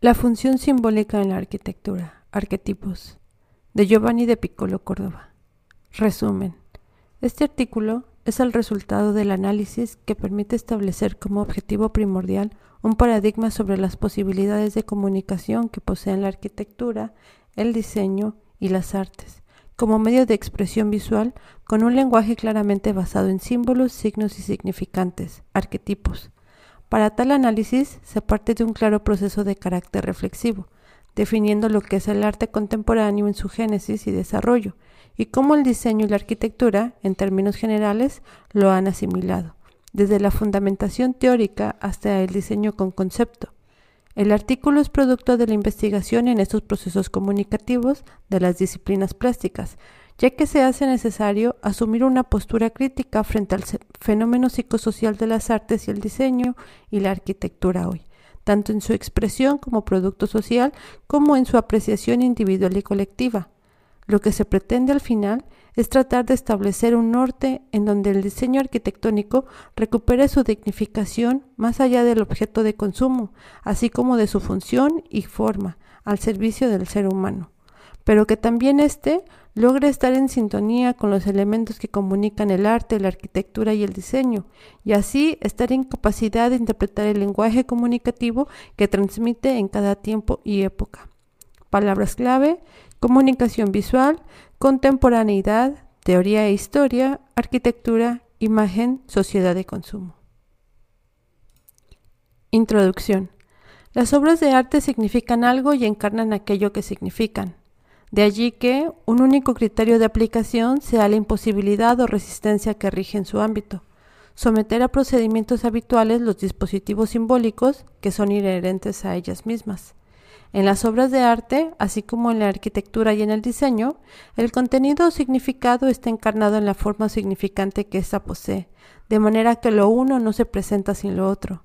La función simbólica en la arquitectura. Arquetipos. De Giovanni de Piccolo Córdoba. Resumen. Este artículo es el resultado del análisis que permite establecer como objetivo primordial un paradigma sobre las posibilidades de comunicación que poseen la arquitectura, el diseño y las artes, como medio de expresión visual con un lenguaje claramente basado en símbolos, signos y significantes, arquetipos, para tal análisis se parte de un claro proceso de carácter reflexivo, definiendo lo que es el arte contemporáneo en su génesis y desarrollo, y cómo el diseño y la arquitectura, en términos generales, lo han asimilado, desde la fundamentación teórica hasta el diseño con concepto. El artículo es producto de la investigación en estos procesos comunicativos de las disciplinas plásticas, ya que se hace necesario asumir una postura crítica frente al fenómeno psicosocial de las artes y el diseño y la arquitectura hoy, tanto en su expresión como producto social como en su apreciación individual y colectiva. Lo que se pretende al final es tratar de establecer un norte en donde el diseño arquitectónico recupere su dignificación más allá del objeto de consumo, así como de su función y forma al servicio del ser humano pero que también éste logre estar en sintonía con los elementos que comunican el arte, la arquitectura y el diseño, y así estar en capacidad de interpretar el lenguaje comunicativo que transmite en cada tiempo y época. Palabras clave, comunicación visual, contemporaneidad, teoría e historia, arquitectura, imagen, sociedad de consumo. Introducción. Las obras de arte significan algo y encarnan aquello que significan. De allí que un único criterio de aplicación sea la imposibilidad o resistencia que rige en su ámbito, someter a procedimientos habituales los dispositivos simbólicos que son inherentes a ellas mismas. En las obras de arte, así como en la arquitectura y en el diseño, el contenido o significado está encarnado en la forma significante que ésta posee, de manera que lo uno no se presenta sin lo otro.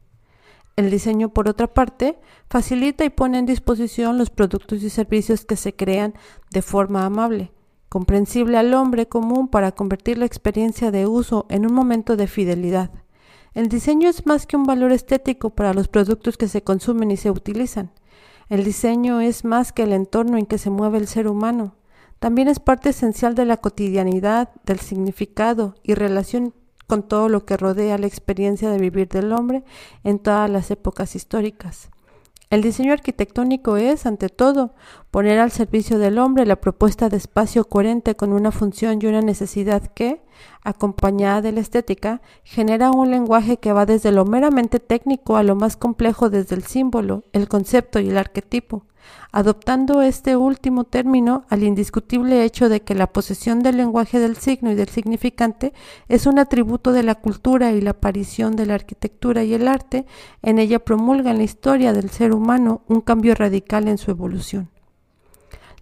El diseño, por otra parte, facilita y pone en disposición los productos y servicios que se crean de forma amable, comprensible al hombre común para convertir la experiencia de uso en un momento de fidelidad. El diseño es más que un valor estético para los productos que se consumen y se utilizan. El diseño es más que el entorno en que se mueve el ser humano. También es parte esencial de la cotidianidad, del significado y relación con todo lo que rodea la experiencia de vivir del hombre en todas las épocas históricas. El diseño arquitectónico es, ante todo, poner al servicio del hombre la propuesta de espacio coherente con una función y una necesidad que, acompañada de la estética, genera un lenguaje que va desde lo meramente técnico a lo más complejo desde el símbolo, el concepto y el arquetipo, adoptando este último término al indiscutible hecho de que la posesión del lenguaje del signo y del significante es un atributo de la cultura y la aparición de la arquitectura y el arte en ella promulga en la historia del ser humano un cambio radical en su evolución.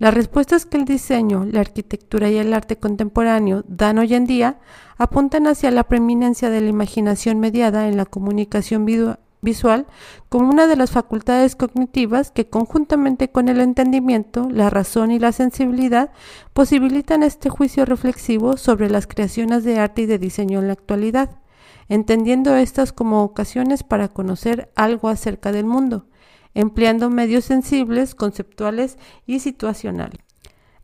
Las respuestas que el diseño, la arquitectura y el arte contemporáneo dan hoy en día apuntan hacia la preeminencia de la imaginación mediada en la comunicación visual como una de las facultades cognitivas que conjuntamente con el entendimiento, la razón y la sensibilidad posibilitan este juicio reflexivo sobre las creaciones de arte y de diseño en la actualidad, entendiendo estas como ocasiones para conocer algo acerca del mundo, empleando medios sensibles, conceptuales y situacionales.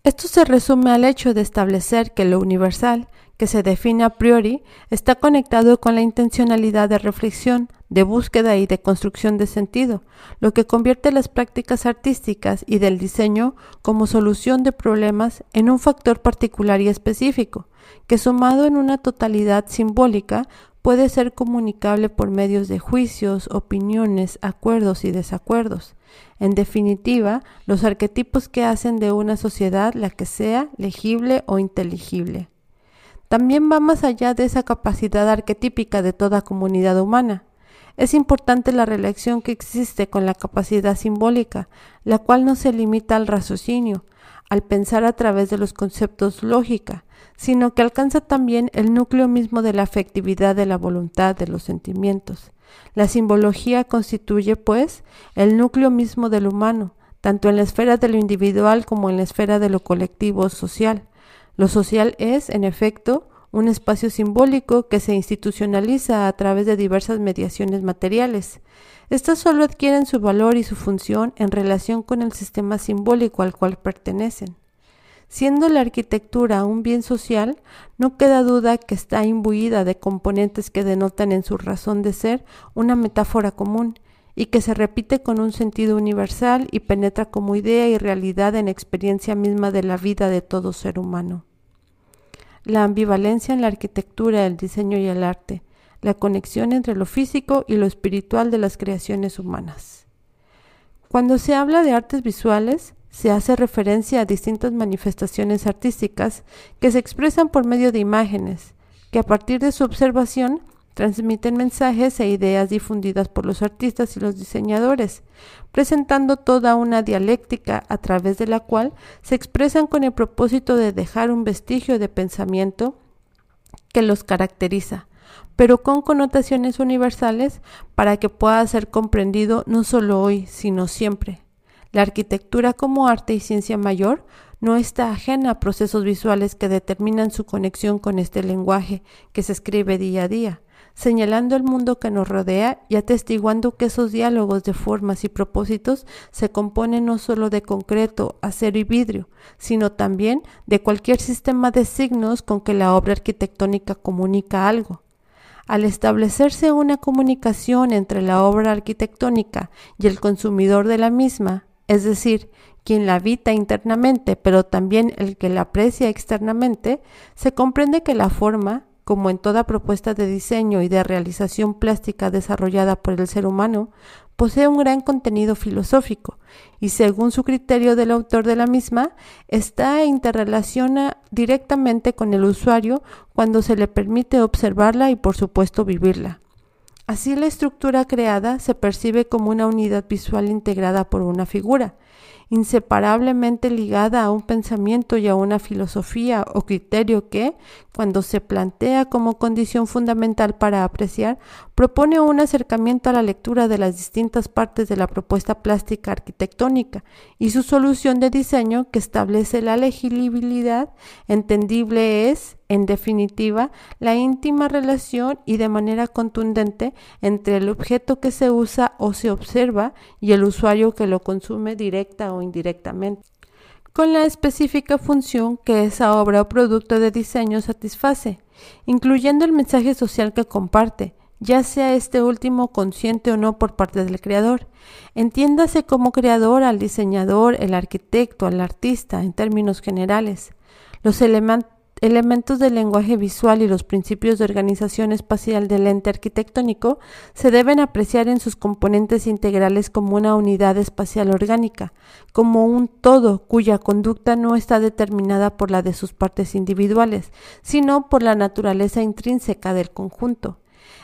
Esto se resume al hecho de establecer que lo universal, que se define a priori, está conectado con la intencionalidad de reflexión, de búsqueda y de construcción de sentido, lo que convierte las prácticas artísticas y del diseño como solución de problemas en un factor particular y específico, que sumado en una totalidad simbólica puede ser comunicable por medios de juicios, opiniones, acuerdos y desacuerdos. En definitiva, los arquetipos que hacen de una sociedad la que sea legible o inteligible. También va más allá de esa capacidad arquetípica de toda comunidad humana. Es importante la relación que existe con la capacidad simbólica, la cual no se limita al raciocinio, al pensar a través de los conceptos lógica, sino que alcanza también el núcleo mismo de la afectividad de la voluntad, de los sentimientos. La simbología constituye, pues, el núcleo mismo del humano, tanto en la esfera de lo individual como en la esfera de lo colectivo social. Lo social es, en efecto, un espacio simbólico que se institucionaliza a través de diversas mediaciones materiales. Estas solo adquieren su valor y su función en relación con el sistema simbólico al cual pertenecen. Siendo la arquitectura un bien social, no queda duda que está imbuida de componentes que denotan en su razón de ser una metáfora común y que se repite con un sentido universal y penetra como idea y realidad en la experiencia misma de la vida de todo ser humano. La ambivalencia en la arquitectura, el diseño y el arte, la conexión entre lo físico y lo espiritual de las creaciones humanas. Cuando se habla de artes visuales, se hace referencia a distintas manifestaciones artísticas que se expresan por medio de imágenes, que a partir de su observación transmiten mensajes e ideas difundidas por los artistas y los diseñadores, presentando toda una dialéctica a través de la cual se expresan con el propósito de dejar un vestigio de pensamiento que los caracteriza, pero con connotaciones universales para que pueda ser comprendido no solo hoy, sino siempre. La arquitectura como arte y ciencia mayor no está ajena a procesos visuales que determinan su conexión con este lenguaje que se escribe día a día, señalando el mundo que nos rodea y atestiguando que esos diálogos de formas y propósitos se componen no solo de concreto, acero y vidrio, sino también de cualquier sistema de signos con que la obra arquitectónica comunica algo. Al establecerse una comunicación entre la obra arquitectónica y el consumidor de la misma, es decir, quien la habita internamente, pero también el que la aprecia externamente, se comprende que la forma, como en toda propuesta de diseño y de realización plástica desarrollada por el ser humano, posee un gran contenido filosófico y según su criterio del autor de la misma, está e interrelaciona directamente con el usuario cuando se le permite observarla y por supuesto vivirla. Así la estructura creada se percibe como una unidad visual integrada por una figura, inseparablemente ligada a un pensamiento y a una filosofía o criterio que, cuando se plantea como condición fundamental para apreciar, propone un acercamiento a la lectura de las distintas partes de la propuesta plástica arquitectónica y su solución de diseño que establece la legibilidad entendible es, en definitiva, la íntima relación y de manera contundente entre el objeto que se usa o se observa y el usuario que lo consume directa o indirectamente con la específica función que esa obra o producto de diseño satisface, incluyendo el mensaje social que comparte, ya sea este último consciente o no por parte del creador. Entiéndase como creador al diseñador, el arquitecto, al artista, en términos generales. Los elementos elementos del lenguaje visual y los principios de organización espacial del ente arquitectónico se deben apreciar en sus componentes integrales como una unidad espacial orgánica, como un todo cuya conducta no está determinada por la de sus partes individuales, sino por la naturaleza intrínseca del conjunto.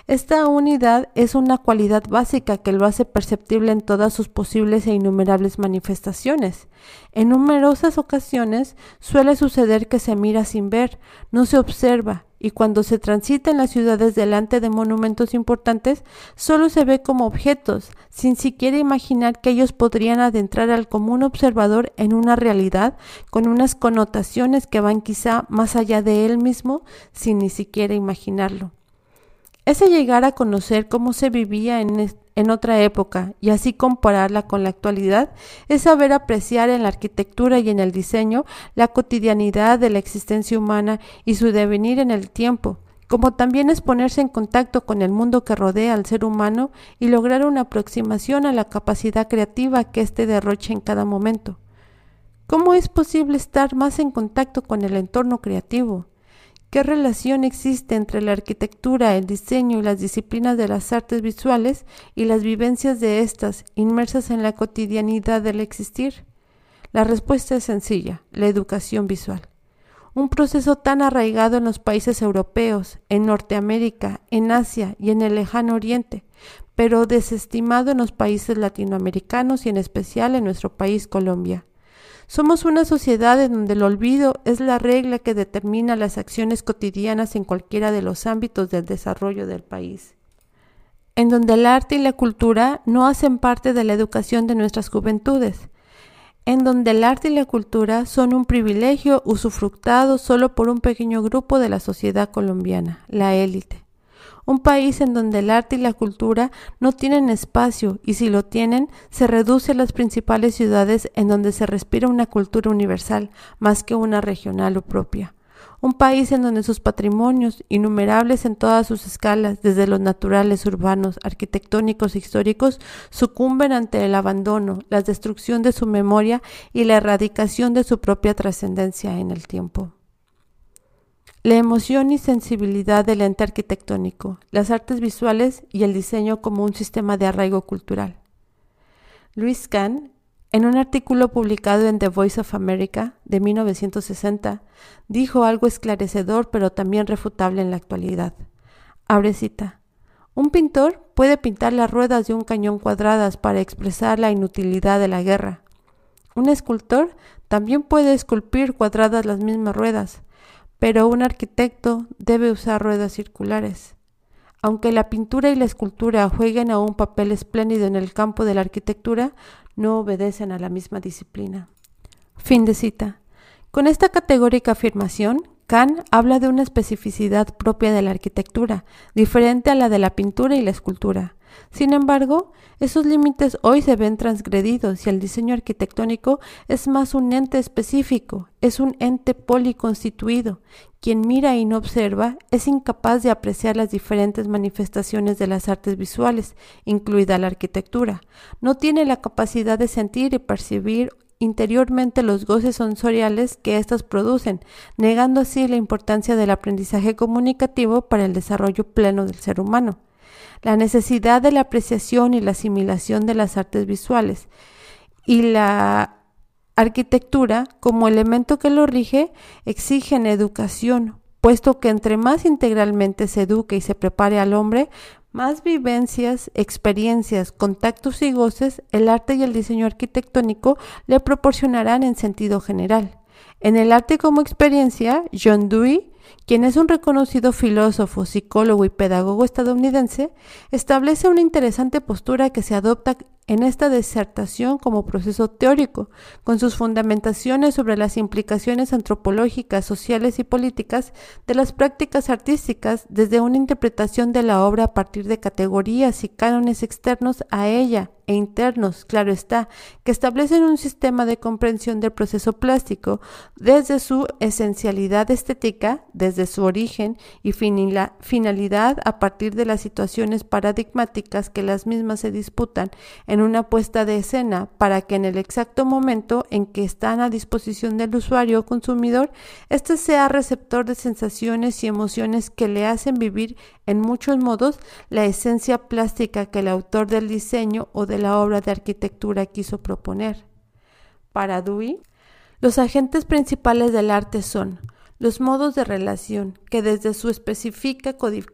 Esta unidad es una cualidad básica que lo hace perceptible en todas sus posibles e innumerables manifestaciones. En numerosas ocasiones suele suceder que se mira sin ver, no se observa, y cuando se transita en las ciudades delante de monumentos importantes, solo se ve como objetos, sin siquiera imaginar que ellos podrían adentrar al común observador en una realidad con unas connotaciones que van quizá más allá de él mismo, sin ni siquiera imaginarlo. Ese llegar a conocer cómo se vivía en, en, otra época y así compararla con la actualidad es saber apreciar en la arquitectura y en el diseño la cotidianidad de la existencia humana y su devenir en el tiempo, como también es ponerse en contacto con el mundo que rodea al ser humano y lograr una aproximación a la capacidad creativa que éste derrocha en cada momento. ¿Cómo es posible estar más en contacto con el entorno creativo? ¿Qué relación existe entre la arquitectura, el diseño y las disciplinas de las artes visuales y las vivencias de estas inmersas en la cotidianidad del existir? La respuesta es sencilla, la educación visual. Un proceso tan arraigado en los países europeos, en Norteamérica, en Asia y en el lejano Oriente, pero desestimado en los países latinoamericanos y en especial en nuestro país Colombia. Somos una sociedad en donde el olvido es la regla que determina las acciones cotidianas en cualquiera de los ámbitos del desarrollo del país, en donde el arte y la cultura no hacen parte de la educación de nuestras juventudes, en donde el arte y la cultura son un privilegio usufructado solo por un pequeño grupo de la sociedad colombiana, la élite. Un país en donde el arte y la cultura no tienen espacio y si lo tienen, se reduce a las principales ciudades en donde se respira una cultura universal más que una regional o propia un país en donde sus patrimonios, innumerables en todas sus escalas, desde los naturales, urbanos, arquitectónicos e históricos, sucumben ante el abandono, la destrucción de su memoria y la erradicación de su propia trascendencia en el tiempo. La emoción y sensibilidad del ente arquitectónico, las artes visuales y el diseño como un sistema de arraigo cultural. Luis Kahn en un artículo publicado en The Voice of America de 1960, dijo algo esclarecedor pero también refutable en la actualidad. Abre cita. Un pintor puede pintar las ruedas de un cañón cuadradas para expresar la inutilidad de la guerra. Un escultor también puede esculpir cuadradas las mismas ruedas, pero un arquitecto debe usar ruedas circulares. Aunque la pintura y la escultura jueguen a un papel espléndido en el campo de la arquitectura, no obedecen a la misma disciplina. Fin de cita. Con esta categórica afirmación, Kant habla de una especificidad propia de la arquitectura, diferente a la de la pintura y la escultura. Sin embargo, esos límites hoy se ven transgredidos y el diseño arquitectónico es más un ente específico, es un ente policonstituido. Quien mira y no observa es incapaz de apreciar las diferentes manifestaciones de las artes visuales, incluida la arquitectura. No tiene la capacidad de sentir y percibir interiormente los goces sensoriales que éstas producen, negando así la importancia del aprendizaje comunicativo para el desarrollo pleno del ser humano. La necesidad de la apreciación y la asimilación de las artes visuales y la arquitectura como elemento que lo rige exigen educación, puesto que entre más integralmente se eduque y se prepare al hombre, más vivencias, experiencias, contactos y goces el arte y el diseño arquitectónico le proporcionarán en sentido general. En el arte como experiencia, John Dewey quien es un reconocido filósofo, psicólogo y pedagogo estadounidense, establece una interesante postura que se adopta en esta disertación como proceso teórico, con sus fundamentaciones sobre las implicaciones antropológicas, sociales y políticas de las prácticas artísticas desde una interpretación de la obra a partir de categorías y cánones externos a ella e internos, claro está, que establecen un sistema de comprensión del proceso plástico desde su esencialidad estética, desde su origen y finalidad a partir de las situaciones paradigmáticas que las mismas se disputan una puesta de escena para que en el exacto momento en que están a disposición del usuario o consumidor, éste sea receptor de sensaciones y emociones que le hacen vivir en muchos modos la esencia plástica que el autor del diseño o de la obra de arquitectura quiso proponer. Para Dewey, los agentes principales del arte son los modos de relación que desde su específica codificación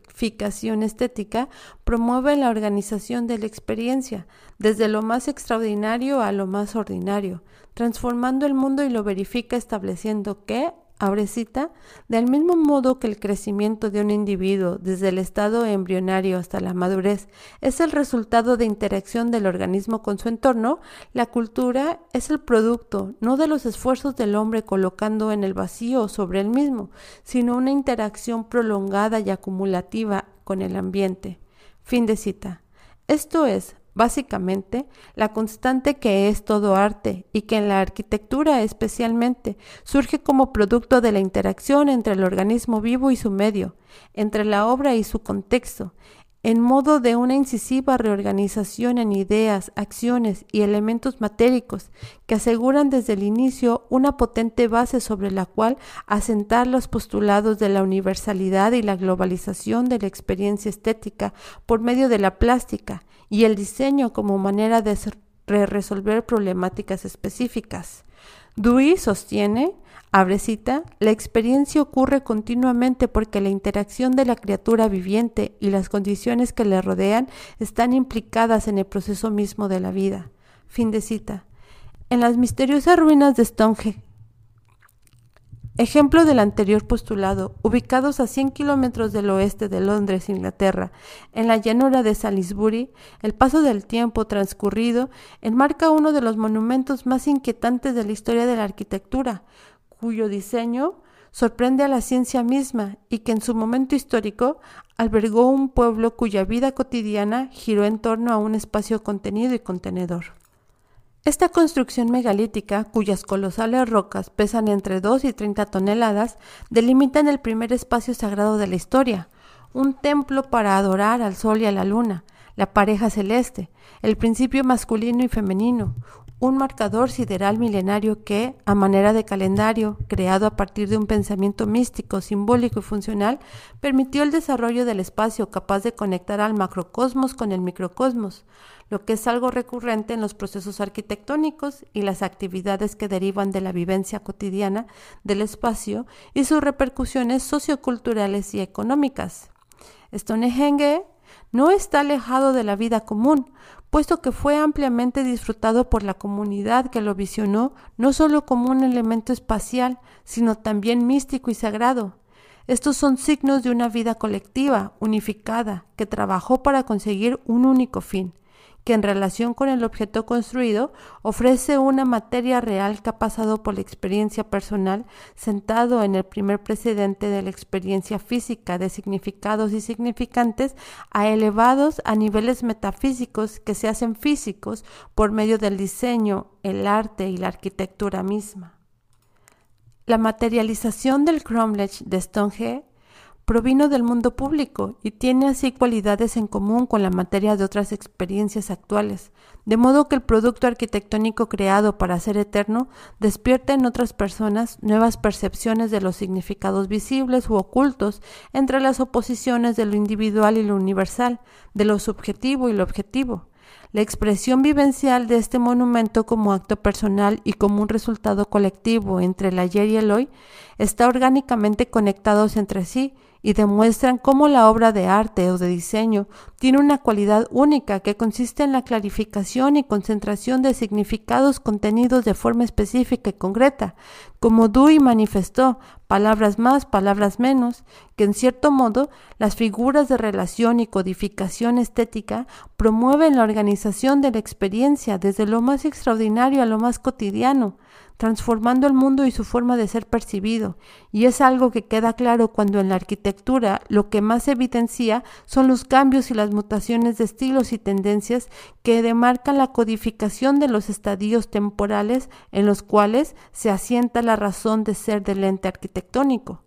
estética promueven la organización de la experiencia, desde lo más extraordinario a lo más ordinario, transformando el mundo y lo verifica estableciendo que, abre cita, del mismo modo que el crecimiento de un individuo desde el estado embrionario hasta la madurez es el resultado de interacción del organismo con su entorno, la cultura es el producto no de los esfuerzos del hombre colocando en el vacío sobre él mismo, sino una interacción prolongada y acumulativa con el ambiente. Fin de cita. Esto es, básicamente la constante que es todo arte y que en la arquitectura especialmente surge como producto de la interacción entre el organismo vivo y su medio, entre la obra y su contexto, en modo de una incisiva reorganización en ideas, acciones y elementos matéricos que aseguran desde el inicio una potente base sobre la cual asentar los postulados de la universalidad y la globalización de la experiencia estética por medio de la plástica y el diseño como manera de resolver problemáticas específicas. Dewey sostiene, abre cita, la experiencia ocurre continuamente porque la interacción de la criatura viviente y las condiciones que le rodean están implicadas en el proceso mismo de la vida. Fin de cita. En las misteriosas ruinas de Stonehenge, Ejemplo del anterior postulado, ubicados a 100 kilómetros del oeste de Londres, Inglaterra, en la llanura de Salisbury, el paso del tiempo transcurrido enmarca uno de los monumentos más inquietantes de la historia de la arquitectura, cuyo diseño sorprende a la ciencia misma y que en su momento histórico albergó un pueblo cuya vida cotidiana giró en torno a un espacio contenido y contenedor. Esta construcción megalítica, cuyas colosales rocas pesan entre 2 y 30 toneladas, delimitan el primer espacio sagrado de la historia, un templo para adorar al sol y a la luna, la pareja celeste, el principio masculino y femenino, un marcador sideral milenario que, a manera de calendario, creado a partir de un pensamiento místico, simbólico y funcional, permitió el desarrollo del espacio capaz de conectar al macrocosmos con el microcosmos, lo que es algo recurrente en los procesos arquitectónicos y las actividades que derivan de la vivencia cotidiana del espacio y sus repercusiones socioculturales y económicas. Stonehenge no está alejado de la vida común, puesto que fue ampliamente disfrutado por la comunidad que lo visionó no solo como un elemento espacial, sino también místico y sagrado. Estos son signos de una vida colectiva, unificada, que trabajó para conseguir un único fin, que en relación con el objeto construido ofrece una materia real que ha pasado por la experiencia personal, sentado en el primer precedente de la experiencia física de significados y significantes, a elevados a niveles metafísicos que se hacen físicos por medio del diseño, el arte y la arquitectura misma. La materialización del cromlech de Stonehenge provino del mundo público y tiene así cualidades en común con la materia de otras experiencias actuales, de modo que el producto arquitectónico creado para ser eterno despierta en otras personas nuevas percepciones de los significados visibles u ocultos entre las oposiciones de lo individual y lo universal, de lo subjetivo y lo objetivo. La expresión vivencial de este monumento como acto personal y como un resultado colectivo entre el ayer y el hoy está orgánicamente conectados entre sí y demuestran cómo la obra de arte o de diseño tiene una cualidad única que consiste en la clarificación y concentración de significados contenidos de forma específica y concreta, como Dewey manifestó, palabras más, palabras menos, que en cierto modo las figuras de relación y codificación estética promueven la organización de la experiencia desde lo más extraordinario a lo más cotidiano, transformando el mundo y su forma de ser percibido, y es algo que queda claro cuando en la arquitectura lo que más evidencia son los cambios y las mutaciones de estilos y tendencias que demarcan la codificación de los estadios temporales en los cuales se asienta la razón de ser del ente arquitectónico.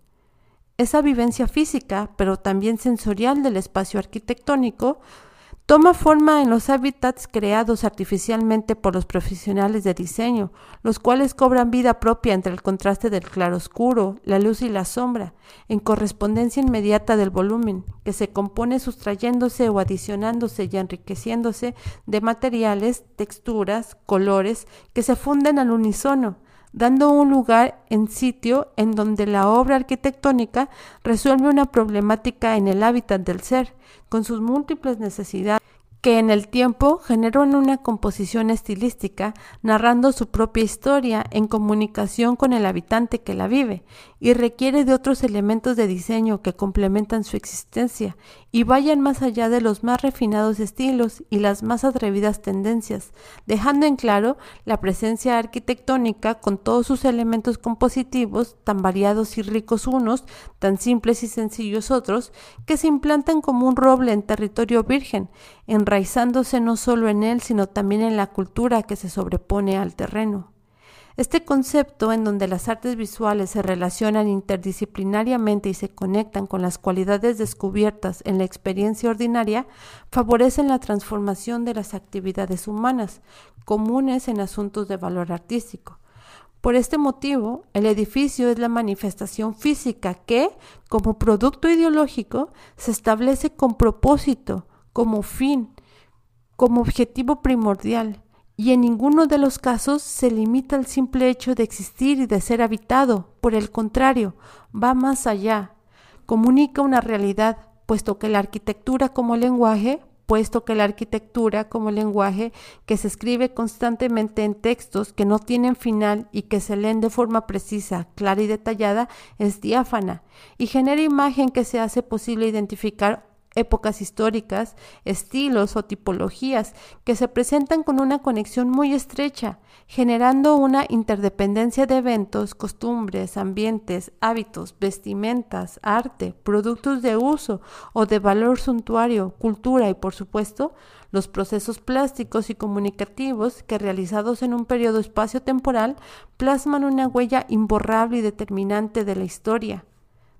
Esa vivencia física, pero también sensorial del espacio arquitectónico, Toma forma en los hábitats creados artificialmente por los profesionales de diseño, los cuales cobran vida propia entre el contraste del claroscuro, la luz y la sombra, en correspondencia inmediata del volumen, que se compone sustrayéndose o adicionándose y enriqueciéndose de materiales, texturas, colores que se funden al unísono, dando un lugar en sitio en donde la obra arquitectónica resuelve una problemática en el hábitat del ser, con sus múltiples necesidades que en el tiempo generó una composición estilística narrando su propia historia en comunicación con el habitante que la vive y requiere de otros elementos de diseño que complementan su existencia y vayan más allá de los más refinados estilos y las más atrevidas tendencias, dejando en claro la presencia arquitectónica con todos sus elementos compositivos, tan variados y ricos unos, tan simples y sencillos otros, que se implantan como un roble en territorio virgen, enraizándose no solo en él, sino también en la cultura que se sobrepone al terreno. Este concepto, en donde las artes visuales se relacionan interdisciplinariamente y se conectan con las cualidades descubiertas en la experiencia ordinaria, favorecen la transformación de las actividades humanas, comunes en asuntos de valor artístico. Por este motivo, el edificio es la manifestación física que, como producto ideológico, se establece con propósito, como fin, como objetivo primordial, y en ninguno de los casos se limita al simple hecho de existir y de ser habitado. Por el contrario, va más allá, comunica una realidad, puesto que la arquitectura como lenguaje puesto que la arquitectura como lenguaje que se escribe constantemente en textos que no tienen final y que se leen de forma precisa, clara y detallada, es diáfana y genera imagen que se hace posible identificar épocas históricas, estilos o tipologías que se presentan con una conexión muy estrecha, generando una interdependencia de eventos, costumbres, ambientes, hábitos, vestimentas, arte, productos de uso o de valor suntuario, cultura y, por supuesto, los procesos plásticos y comunicativos que realizados en un periodo espacio-temporal plasman una huella imborrable y determinante de la historia,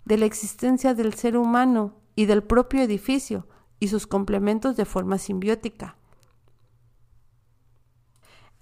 de la existencia del ser humano y del propio edificio y sus complementos de forma simbiótica.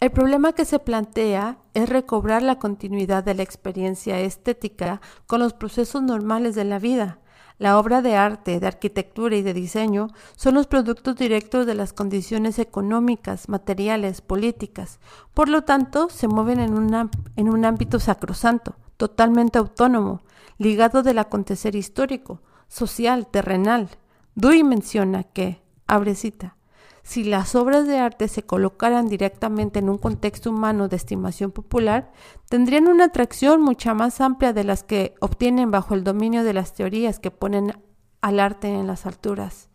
El problema que se plantea es recobrar la continuidad de la experiencia estética con los procesos normales de la vida. La obra de arte, de arquitectura y de diseño son los productos directos de las condiciones económicas, materiales, políticas. Por lo tanto, se mueven en, en un ámbito sacrosanto, totalmente autónomo, ligado del acontecer histórico, social, terrenal. Dewey menciona que, abre cita, si las obras de arte se colocaran directamente en un contexto humano de estimación popular, tendrían una atracción mucha más amplia de las que obtienen bajo el dominio de las teorías que ponen al arte en las alturas.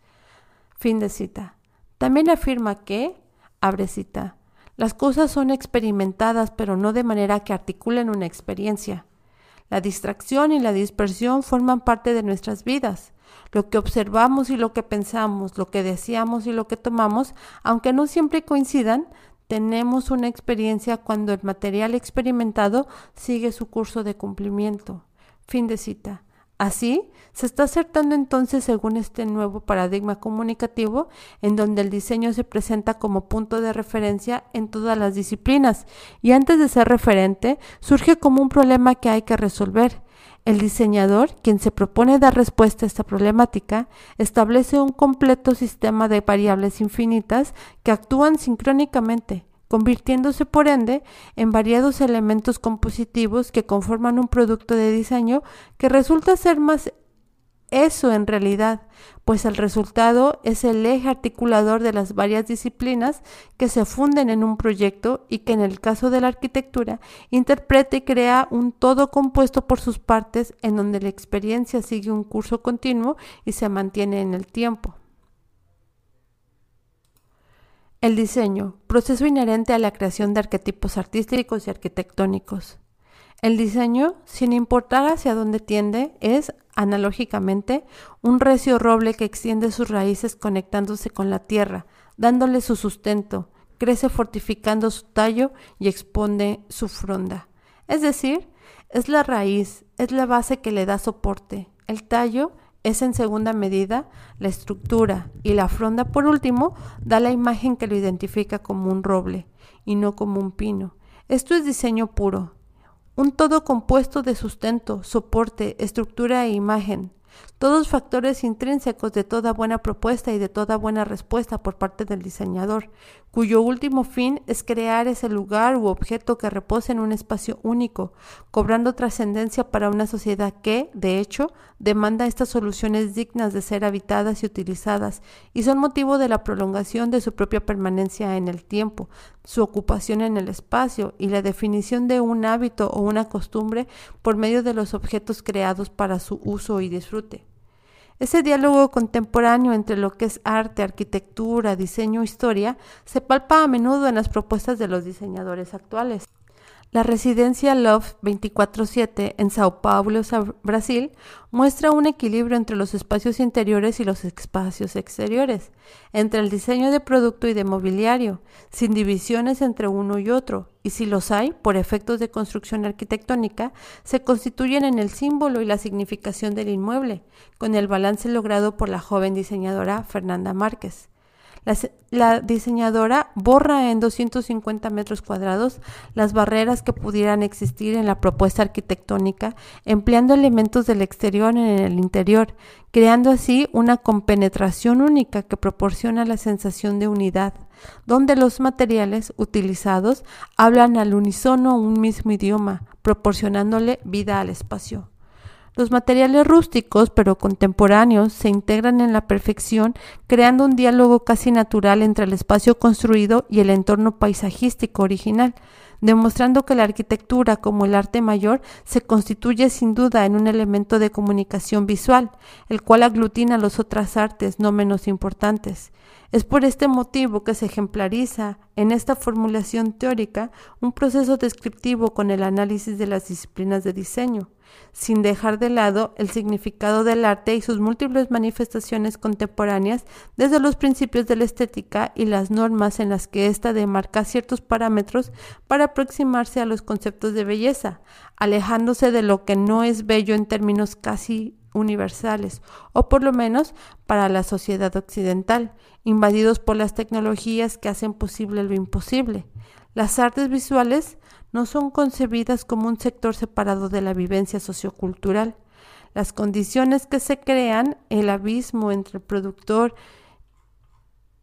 Fin de cita. También afirma que, abre cita, las cosas son experimentadas pero no de manera que articulen una experiencia. La distracción y la dispersión forman parte de nuestras vidas. Lo que observamos y lo que pensamos, lo que deseamos y lo que tomamos, aunque no siempre coincidan, tenemos una experiencia cuando el material experimentado sigue su curso de cumplimiento. Fin de cita. Así, se está acertando entonces según este nuevo paradigma comunicativo en donde el diseño se presenta como punto de referencia en todas las disciplinas y antes de ser referente surge como un problema que hay que resolver. El diseñador, quien se propone dar respuesta a esta problemática, establece un completo sistema de variables infinitas que actúan sincrónicamente convirtiéndose por ende en variados elementos compositivos que conforman un producto de diseño que resulta ser más eso en realidad, pues el resultado es el eje articulador de las varias disciplinas que se funden en un proyecto y que en el caso de la arquitectura interpreta y crea un todo compuesto por sus partes en donde la experiencia sigue un curso continuo y se mantiene en el tiempo. El diseño, proceso inherente a la creación de arquetipos artísticos y arquitectónicos. El diseño, sin importar hacia dónde tiende, es, analógicamente, un recio roble que extiende sus raíces conectándose con la tierra, dándole su sustento, crece fortificando su tallo y expone su fronda. Es decir, es la raíz, es la base que le da soporte. El tallo es en segunda medida la estructura y la fronda por último da la imagen que lo identifica como un roble y no como un pino. Esto es diseño puro, un todo compuesto de sustento, soporte, estructura e imagen, todos factores intrínsecos de toda buena propuesta y de toda buena respuesta por parte del diseñador, cuyo último fin es crear ese lugar u objeto que repose en un espacio único, cobrando trascendencia para una sociedad que, de hecho, demanda estas soluciones dignas de ser habitadas y utilizadas, y son motivo de la prolongación de su propia permanencia en el tiempo, su ocupación en el espacio y la definición de un hábito o una costumbre por medio de los objetos creados para su uso y disfrute. Ese diálogo contemporáneo entre lo que es arte, arquitectura, diseño, historia, se palpa a menudo en las propuestas de los diseñadores actuales. La residencia Love 24-7 en Sao Paulo, Brasil, muestra un equilibrio entre los espacios interiores y los espacios exteriores, entre el diseño de producto y de mobiliario, sin divisiones entre uno y otro, y si los hay, por efectos de construcción arquitectónica, se constituyen en el símbolo y la significación del inmueble, con el balance logrado por la joven diseñadora Fernanda Márquez. La, diseñadora borra en 250 metros cuadrados las barreras que pudieran existir en la propuesta arquitectónica, empleando elementos del exterior en el interior, creando así una compenetración única que proporciona la sensación de unidad, donde los materiales utilizados hablan al unísono un mismo idioma, proporcionándole vida al espacio. Los materiales rústicos pero contemporáneos se integran en la perfección, creando un diálogo casi natural entre el espacio construido y el entorno paisajístico original, demostrando que la arquitectura como el arte mayor se constituye sin duda en un elemento de comunicación visual, el cual aglutina las otras artes no menos importantes. Es por este motivo que se ejemplariza en esta formulación teórica un proceso descriptivo con el análisis de las disciplinas de diseño, sin dejar de lado el significado del arte y sus múltiples manifestaciones contemporáneas desde los principios de la estética y las normas en las que ésta demarca ciertos parámetros para aproximarse a los conceptos de belleza, alejándose de lo que no es bello en términos casi universales, o por lo menos para la sociedad occidental, invadidos por las tecnologías que hacen posible lo imposible. Las artes visuales no son concebidas como un sector separado de la vivencia sociocultural. Las condiciones que se crean, el abismo entre el productor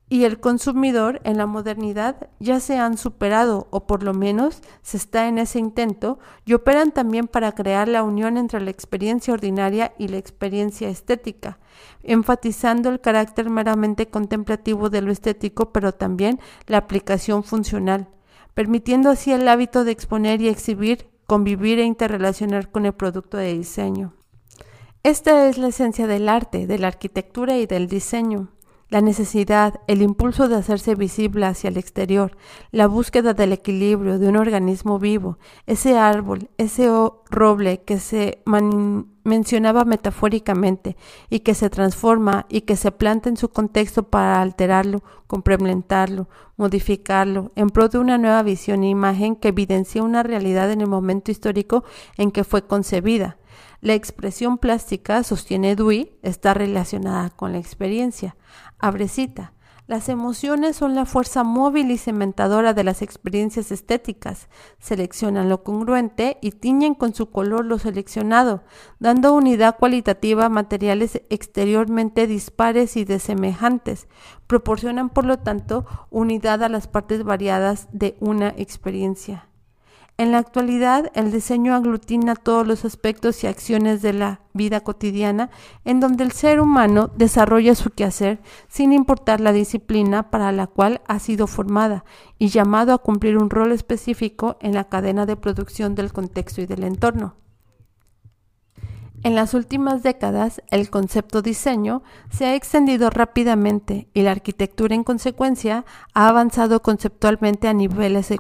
y el consumidor en la modernidad ya se han superado o por lo menos se está en ese intento y operan también para crear la unión entre la experiencia ordinaria y la experiencia estética, enfatizando el carácter meramente contemplativo de lo estético pero también la aplicación funcional, permitiendo así el hábito de exponer y exhibir, convivir e interrelacionar con el producto de diseño. Esta es la esencia del arte, de la arquitectura y del diseño la necesidad, el impulso de hacerse visible hacia el exterior, la búsqueda del equilibrio de un organismo vivo, ese árbol, ese roble que se mencionaba metafóricamente y que se transforma y que se planta en su contexto para alterarlo, complementarlo, modificarlo, en pro de una nueva visión e imagen que evidencia una realidad en el momento histórico en que fue concebida. La expresión plástica, sostiene Dewey, está relacionada con la experiencia. Abrecita. Las emociones son la fuerza móvil y cementadora de las experiencias estéticas. Seleccionan lo congruente y tiñen con su color lo seleccionado, dando unidad cualitativa a materiales exteriormente dispares y desemejantes. Proporcionan, por lo tanto, unidad a las partes variadas de una experiencia. En la actualidad, el diseño aglutina todos los aspectos y acciones de la vida cotidiana en donde el ser humano desarrolla su quehacer sin importar la disciplina para la cual ha sido formada y llamado a cumplir un rol específico en la cadena de producción del contexto y del entorno. En las últimas décadas, el concepto diseño se ha extendido rápidamente y la arquitectura en consecuencia ha avanzado conceptualmente a niveles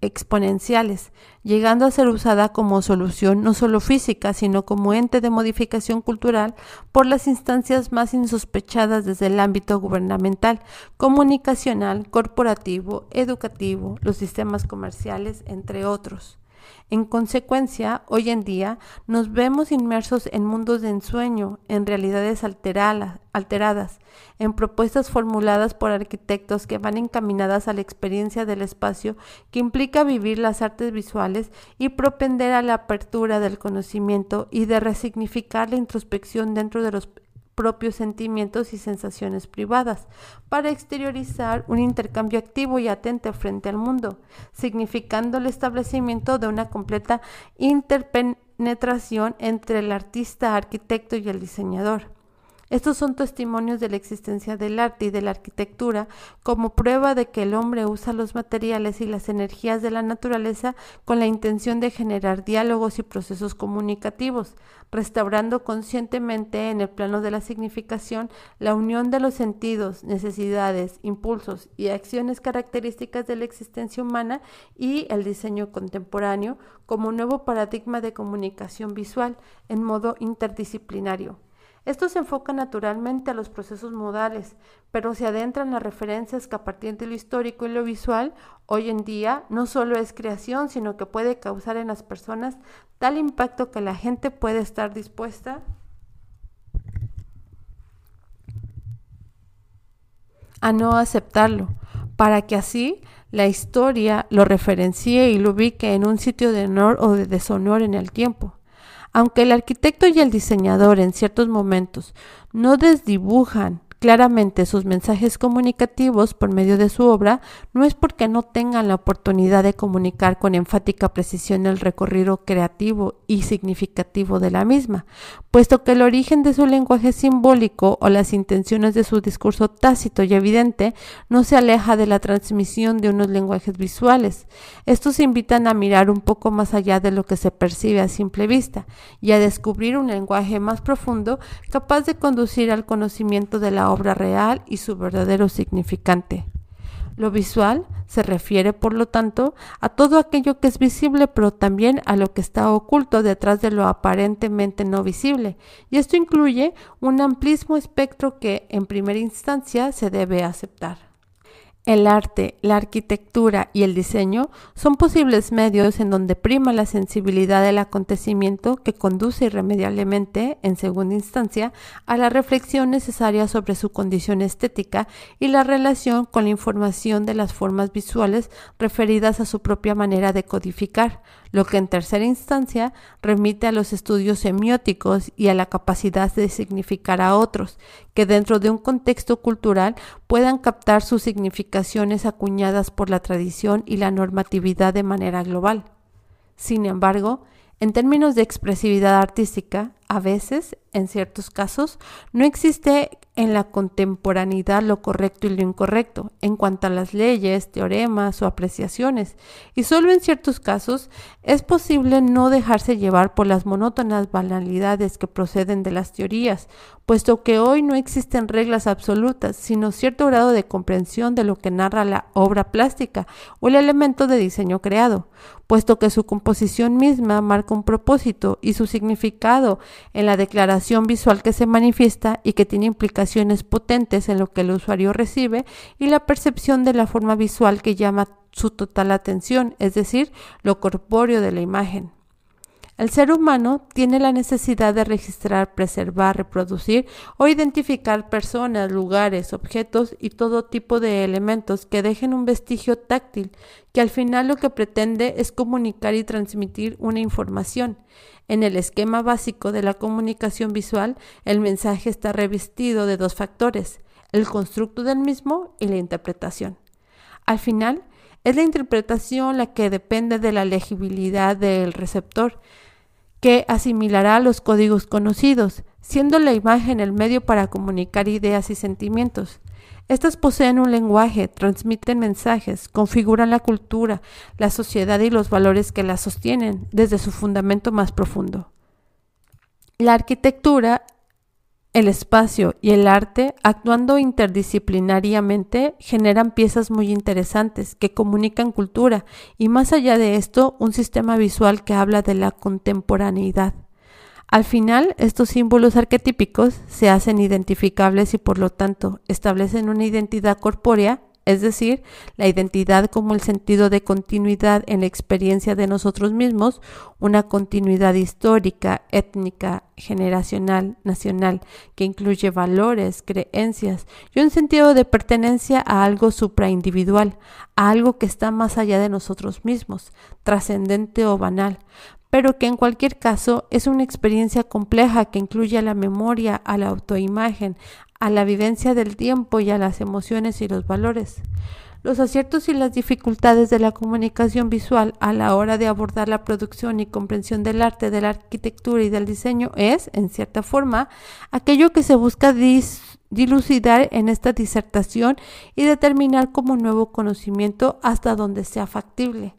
exponenciales, llegando a ser usada como solución no solo física, sino como ente de modificación cultural por las instancias más insospechadas desde el ámbito gubernamental, comunicacional, corporativo, educativo, los sistemas comerciales, entre otros. En consecuencia, hoy en día nos vemos inmersos en mundos de ensueño, en realidades alteradas, en propuestas formuladas por arquitectos que van encaminadas a la experiencia del espacio que implica vivir las artes visuales y propender a la apertura del conocimiento y de resignificar la introspección dentro de los propios sentimientos y sensaciones privadas, para exteriorizar un intercambio activo y atento frente al mundo, significando el establecimiento de una completa interpenetración entre el artista, arquitecto y el diseñador. Estos son testimonios de la existencia del arte y de la arquitectura como prueba de que el hombre usa los materiales y las energías de la naturaleza con la intención de generar diálogos y procesos comunicativos, restaurando conscientemente en el plano de la significación la unión de los sentidos, necesidades, impulsos y acciones características de la existencia humana y el diseño contemporáneo como nuevo paradigma de comunicación visual en modo interdisciplinario. Esto se enfoca naturalmente a los procesos modales, pero se adentran las referencias que a partir de lo histórico y lo visual, hoy en día no solo es creación, sino que puede causar en las personas tal impacto que la gente puede estar dispuesta a no aceptarlo, para que así la historia lo referencie y lo ubique en un sitio de honor o de deshonor en el tiempo. Aunque el arquitecto y el diseñador en ciertos momentos no desdibujan claramente sus mensajes comunicativos por medio de su obra no es porque no tengan la oportunidad de comunicar con enfática precisión el recorrido creativo y significativo de la misma, puesto que el origen de su lenguaje simbólico o las intenciones de su discurso tácito y evidente no se aleja de la transmisión de unos lenguajes visuales. Estos invitan a mirar un poco más allá de lo que se percibe a simple vista y a descubrir un lenguaje más profundo capaz de conducir al conocimiento de la obra real y su verdadero significante. Lo visual se refiere, por lo tanto, a todo aquello que es visible, pero también a lo que está oculto detrás de lo aparentemente no visible, y esto incluye un amplísimo espectro que, en primera instancia, se debe aceptar. El arte, la arquitectura y el diseño son posibles medios en donde prima la sensibilidad del acontecimiento que conduce irremediablemente, en segunda instancia, a la reflexión necesaria sobre su condición estética y la relación con la información de las formas visuales referidas a su propia manera de codificar, lo que en tercera instancia remite a los estudios semióticos y a la capacidad de significar a otros, que dentro de un contexto cultural puedan captar sus significaciones acuñadas por la tradición y la normatividad de manera global. Sin embargo, en términos de expresividad artística, a veces, en ciertos casos, no existe en la contemporaneidad lo correcto y lo incorrecto en cuanto a las leyes, teoremas o apreciaciones, y solo en ciertos casos es posible no dejarse llevar por las monótonas banalidades que proceden de las teorías, puesto que hoy no existen reglas absolutas, sino cierto grado de comprensión de lo que narra la obra plástica o el elemento de diseño creado, puesto que su composición misma marca un propósito y su significado en la declaración visual que se manifiesta y que tiene implicaciones potentes en lo que el usuario recibe y la percepción de la forma visual que llama su total atención, es decir, lo corpóreo de la imagen. El ser humano tiene la necesidad de registrar, preservar, reproducir o identificar personas, lugares, objetos y todo tipo de elementos que dejen un vestigio táctil, que al final lo que pretende es comunicar y transmitir una información. En el esquema básico de la comunicación visual, el mensaje está revestido de dos factores, el constructo del mismo y la interpretación. Al final, es la interpretación la que depende de la legibilidad del receptor, que asimilará los códigos conocidos, siendo la imagen el medio para comunicar ideas y sentimientos. Estas poseen un lenguaje, transmiten mensajes, configuran la cultura, la sociedad y los valores que la sostienen desde su fundamento más profundo. La arquitectura el espacio y el arte, actuando interdisciplinariamente, generan piezas muy interesantes que comunican cultura y más allá de esto, un sistema visual que habla de la contemporaneidad. Al final, estos símbolos arquetípicos se hacen identificables y por lo tanto establecen una identidad corpórea es decir, la identidad como el sentido de continuidad en la experiencia de nosotros mismos, una continuidad histórica, étnica, generacional, nacional, que incluye valores, creencias y un sentido de pertenencia a algo supraindividual, a algo que está más allá de nosotros mismos, trascendente o banal, pero que en cualquier caso es una experiencia compleja que incluye a la memoria, a la autoimagen, a la vivencia del tiempo y a las emociones y los valores. Los aciertos y las dificultades de la comunicación visual a la hora de abordar la producción y comprensión del arte, de la arquitectura y del diseño es, en cierta forma, aquello que se busca dilucidar en esta disertación y determinar como nuevo conocimiento hasta donde sea factible.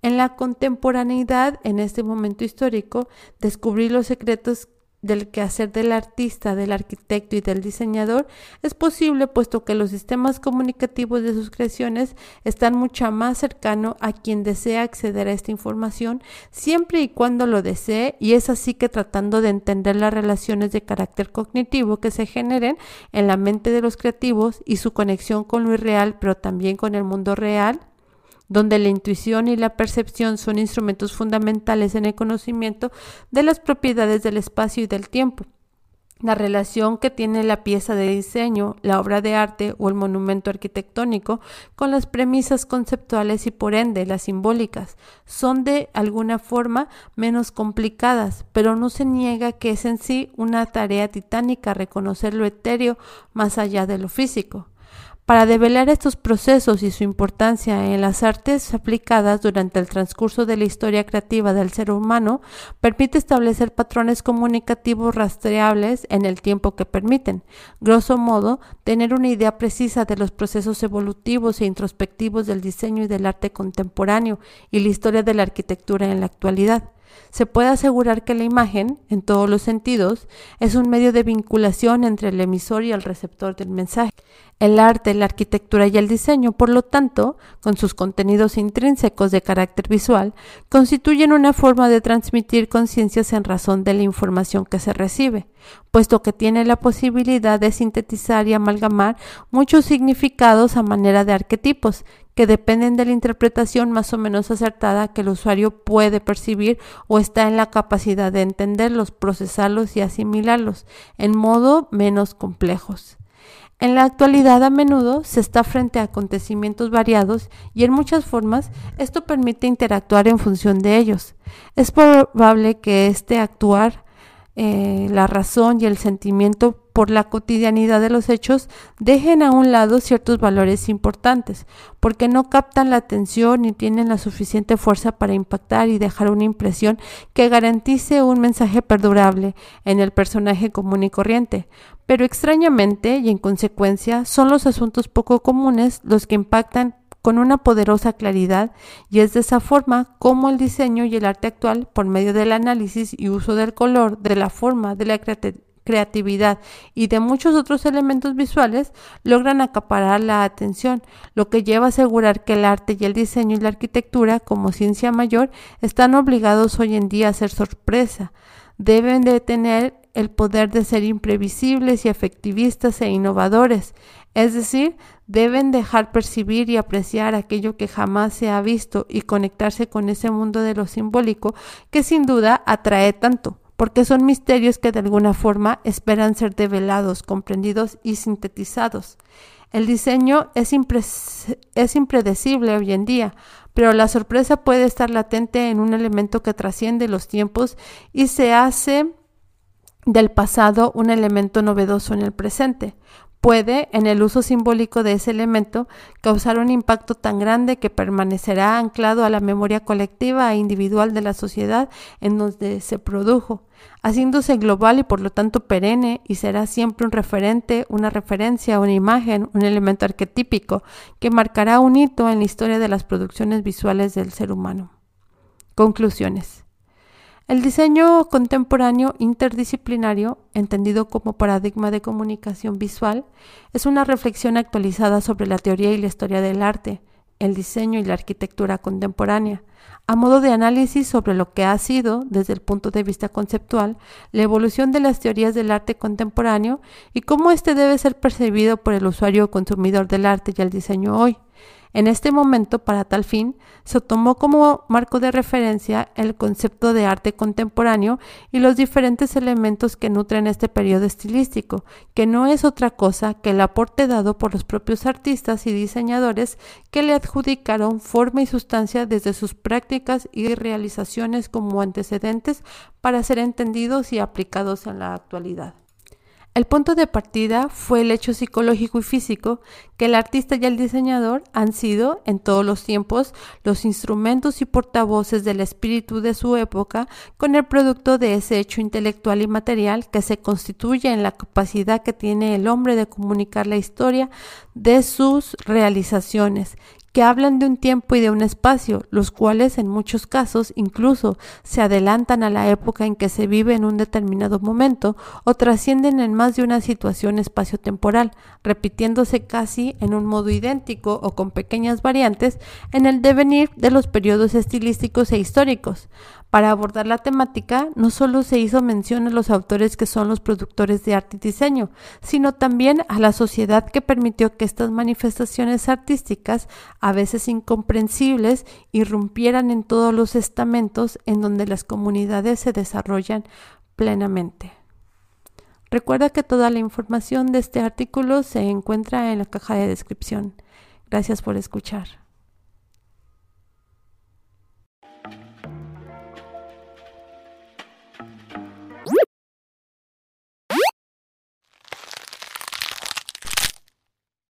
En la contemporaneidad, en este momento histórico, descubrir los secretos del quehacer del artista, del arquitecto y del diseñador es posible puesto que los sistemas comunicativos de sus creaciones están mucho más cercano a quien desea acceder a esta información siempre y cuando lo desee y es así que tratando de entender las relaciones de carácter cognitivo que se generen en la mente de los creativos y su conexión con lo irreal pero también con el mundo real donde la intuición y la percepción son instrumentos fundamentales en el conocimiento de las propiedades del espacio y del tiempo. la relación que tiene la pieza de diseño, la obra de arte o el monumento arquitectónico con las premisas conceptuales y por ende las simbólicas son de alguna forma menos complicadas, pero no se niega que es en sí una tarea titánica reconocer lo etéreo más allá de lo físico. Para develar estos procesos y su importancia en las artes aplicadas durante el transcurso de la historia creativa del ser humano, permite establecer patrones comunicativos rastreables en el tiempo que permiten, grosso modo, tener una idea precisa de los procesos evolutivos e introspectivos del diseño y del arte contemporáneo y la historia de la arquitectura en la actualidad se puede asegurar que la imagen, en todos los sentidos, es un medio de vinculación entre el emisor y el receptor del mensaje. El arte, la arquitectura y el diseño, por lo tanto, con sus contenidos intrínsecos de carácter visual, constituyen una forma de transmitir conciencias en razón de la información que se recibe, puesto que tiene la posibilidad de sintetizar y amalgamar muchos significados a manera de arquetipos, que dependen de la interpretación más o menos acertada que el usuario puede percibir o está en la capacidad de entenderlos, procesarlos y asimilarlos en modo menos complejos. En la actualidad a menudo se está frente a acontecimientos variados y en muchas formas esto permite interactuar en función de ellos. Es probable que este actuar eh, la razón y el sentimiento por la cotidianidad de los hechos dejen a un lado ciertos valores importantes, porque no captan la atención ni tienen la suficiente fuerza para impactar y dejar una impresión que garantice un mensaje perdurable en el personaje común y corriente. Pero extrañamente y en consecuencia son los asuntos poco comunes los que impactan con una poderosa claridad y es de esa forma como el diseño y el arte actual, por medio del análisis y uso del color, de la forma, de la creatividad y de muchos otros elementos visuales, logran acaparar la atención, lo que lleva a asegurar que el arte y el diseño y la arquitectura, como ciencia mayor, están obligados hoy en día a ser sorpresa. Deben de tener el poder de ser imprevisibles y efectivistas e innovadores, es decir, deben dejar percibir y apreciar aquello que jamás se ha visto y conectarse con ese mundo de lo simbólico que sin duda atrae tanto, porque son misterios que de alguna forma esperan ser develados, comprendidos y sintetizados. El diseño es, impredecible hoy en día, pero la sorpresa puede estar latente en un elemento que trasciende los tiempos y se hace del pasado un elemento novedoso en el presente puede, en el uso simbólico de ese elemento, causar un impacto tan grande que permanecerá anclado a la memoria colectiva e individual de la sociedad en donde se produjo, haciéndose global y por lo tanto perenne y será siempre un referente, una referencia, una imagen, un elemento arquetípico que marcará un hito en la historia de las producciones visuales del ser humano. Conclusiones. El diseño contemporáneo interdisciplinario, entendido como paradigma de comunicación visual, es una reflexión actualizada sobre la teoría y la historia del arte, el diseño y la arquitectura contemporánea, a modo de análisis sobre lo que ha sido, desde el punto de vista conceptual, la evolución de las teorías del arte contemporáneo y cómo éste debe ser percibido por el usuario consumidor del arte y el diseño hoy. En este momento, para tal fin, se tomó como marco de referencia el concepto de arte contemporáneo y los diferentes elementos que nutren este periodo estilístico, que no es otra cosa que el aporte dado por los propios artistas y diseñadores que le adjudicaron forma y sustancia desde sus prácticas y realizaciones como antecedentes para ser entendidos y aplicados en la actualidad. El punto de partida fue el hecho psicológico y físico que el artista y el diseñador han sido, en todos los tiempos, los instrumentos y portavoces del espíritu de su época con el producto de ese hecho intelectual y material que se constituye en la capacidad que tiene el hombre de comunicar la historia de sus realizaciones que hablan de un tiempo y de un espacio, los cuales en muchos casos incluso se adelantan a la época en que se vive en un determinado momento o trascienden en más de una situación espacio-temporal, repitiéndose casi en un modo idéntico o con pequeñas variantes en el devenir de los periodos estilísticos e históricos. Para abordar la temática, no solo se hizo mención a los autores que son los productores de arte y diseño, sino también a la sociedad que permitió que estas manifestaciones artísticas, a veces incomprensibles, irrumpieran en todos los estamentos en donde las comunidades se desarrollan plenamente. Recuerda que toda la información de este artículo se encuentra en la caja de descripción. Gracias por escuchar.